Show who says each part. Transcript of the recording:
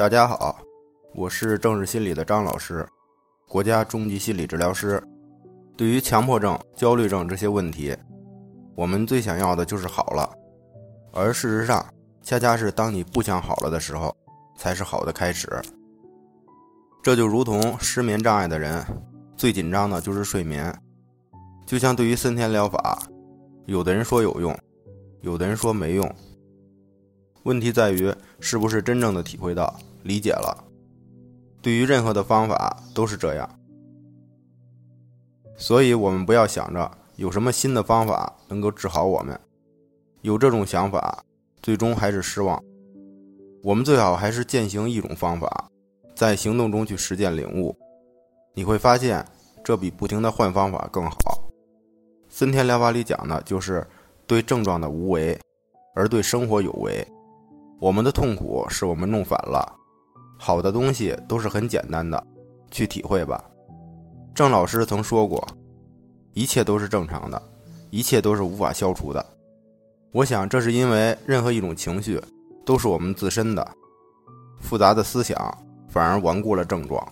Speaker 1: 大家好，我是正视心理的张老师，国家中级心理治疗师。对于强迫症、焦虑症这些问题，我们最想要的就是好了，而事实上，恰恰是当你不想好了的时候，才是好的开始。这就如同失眠障碍的人，最紧张的就是睡眠。就像对于森田疗法，有的人说有用，有的人说没用。问题在于是不是真正的体会到、理解了。对于任何的方法都是这样，所以我们不要想着有什么新的方法能够治好我们，有这种想法，最终还是失望。我们最好还是践行一种方法，在行动中去实践领悟，你会发现这比不停的换方法更好。森田疗法里讲的就是对症状的无为，而对生活有为。我们的痛苦是我们弄反了，好的东西都是很简单的，去体会吧。郑老师曾说过，一切都是正常的，一切都是无法消除的。我想，这是因为任何一种情绪都是我们自身的，复杂的思想反而顽固了症状。